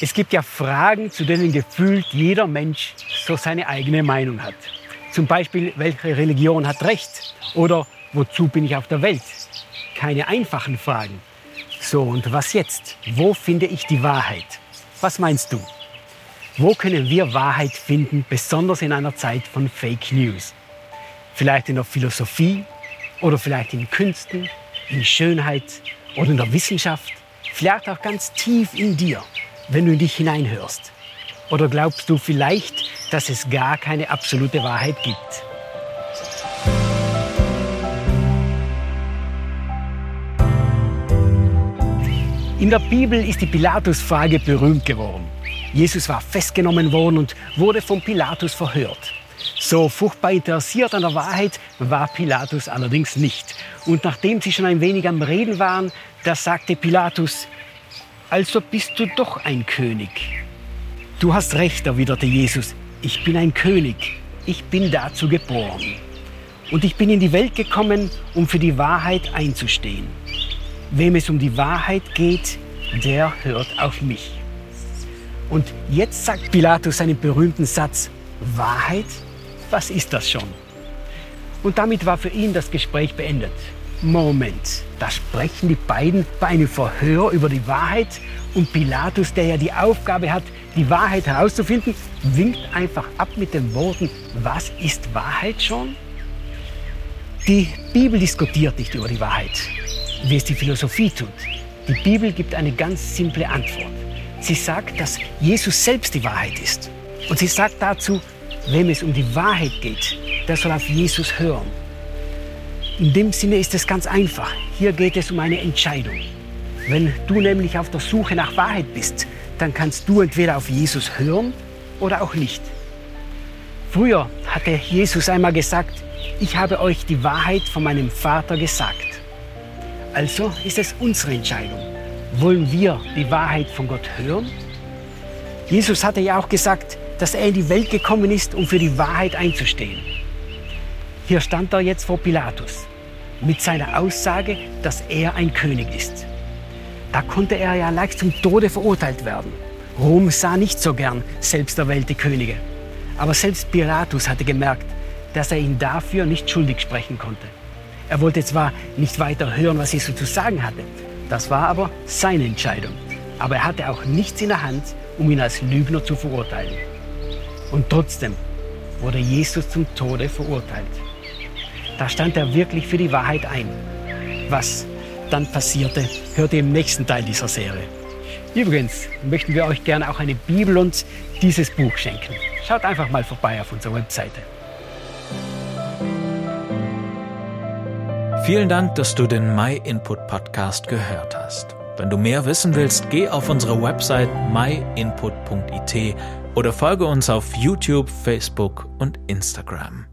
Es gibt ja Fragen, zu denen gefühlt jeder Mensch so seine eigene Meinung hat. Zum Beispiel, welche Religion hat Recht? Oder wozu bin ich auf der Welt? Keine einfachen Fragen. So, und was jetzt? Wo finde ich die Wahrheit? Was meinst du? Wo können wir Wahrheit finden, besonders in einer Zeit von Fake News? Vielleicht in der Philosophie oder vielleicht in Künsten, in Schönheit oder in der Wissenschaft, vielleicht auch ganz tief in dir wenn du in dich hineinhörst? Oder glaubst du vielleicht, dass es gar keine absolute Wahrheit gibt? In der Bibel ist die Pilatus-Frage berühmt geworden. Jesus war festgenommen worden und wurde von Pilatus verhört. So furchtbar interessiert an der Wahrheit war Pilatus allerdings nicht. Und nachdem sie schon ein wenig am Reden waren, da sagte Pilatus, also bist du doch ein König. Du hast recht, erwiderte Jesus, ich bin ein König, ich bin dazu geboren. Und ich bin in die Welt gekommen, um für die Wahrheit einzustehen. Wem es um die Wahrheit geht, der hört auf mich. Und jetzt sagt Pilatus seinen berühmten Satz, Wahrheit? Was ist das schon? Und damit war für ihn das Gespräch beendet. Moment, da sprechen die beiden bei einem Verhör über die Wahrheit und Pilatus, der ja die Aufgabe hat, die Wahrheit herauszufinden, winkt einfach ab mit den Worten, was ist Wahrheit schon? Die Bibel diskutiert nicht über die Wahrheit, wie es die Philosophie tut. Die Bibel gibt eine ganz simple Antwort. Sie sagt, dass Jesus selbst die Wahrheit ist. Und sie sagt dazu, wem es um die Wahrheit geht, der soll auf Jesus hören. In dem Sinne ist es ganz einfach. Hier geht es um eine Entscheidung. Wenn du nämlich auf der Suche nach Wahrheit bist, dann kannst du entweder auf Jesus hören oder auch nicht. Früher hatte Jesus einmal gesagt, ich habe euch die Wahrheit von meinem Vater gesagt. Also ist es unsere Entscheidung. Wollen wir die Wahrheit von Gott hören? Jesus hatte ja auch gesagt, dass er in die Welt gekommen ist, um für die Wahrheit einzustehen. Hier stand er jetzt vor Pilatus mit seiner Aussage, dass er ein König ist. Da konnte er ja leicht zum Tode verurteilt werden. Rom sah nicht so gern selbsterwählte Könige. Aber selbst Pilatus hatte gemerkt, dass er ihn dafür nicht schuldig sprechen konnte. Er wollte zwar nicht weiter hören, was Jesus zu sagen hatte, das war aber seine Entscheidung. Aber er hatte auch nichts in der Hand, um ihn als Lügner zu verurteilen. Und trotzdem wurde Jesus zum Tode verurteilt. Da stand er wirklich für die Wahrheit ein. Was dann passierte, hört ihr im nächsten Teil dieser Serie. Übrigens möchten wir euch gerne auch eine Bibel und dieses Buch schenken. Schaut einfach mal vorbei auf unserer Webseite. Vielen Dank, dass du den My Input Podcast gehört hast. Wenn du mehr wissen willst, geh auf unsere Website myinput.it oder folge uns auf YouTube, Facebook und Instagram.